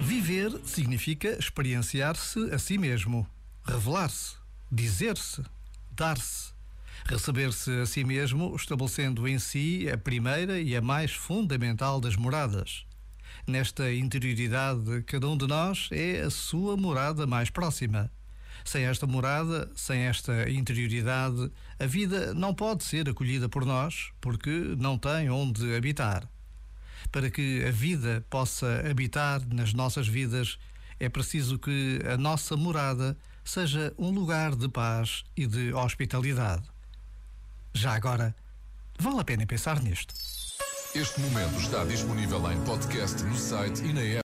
Viver significa experienciar-se a si mesmo, revelar-se, dizer-se, dar-se, receber-se a si mesmo, estabelecendo em si a primeira e a mais fundamental das moradas. Nesta interioridade, cada um de nós é a sua morada mais próxima. Sem esta morada, sem esta interioridade, a vida não pode ser acolhida por nós, porque não tem onde habitar. Para que a vida possa habitar nas nossas vidas, é preciso que a nossa morada seja um lugar de paz e de hospitalidade. Já agora, vale a pena pensar nisto. Este momento está disponível em podcast no site e na app.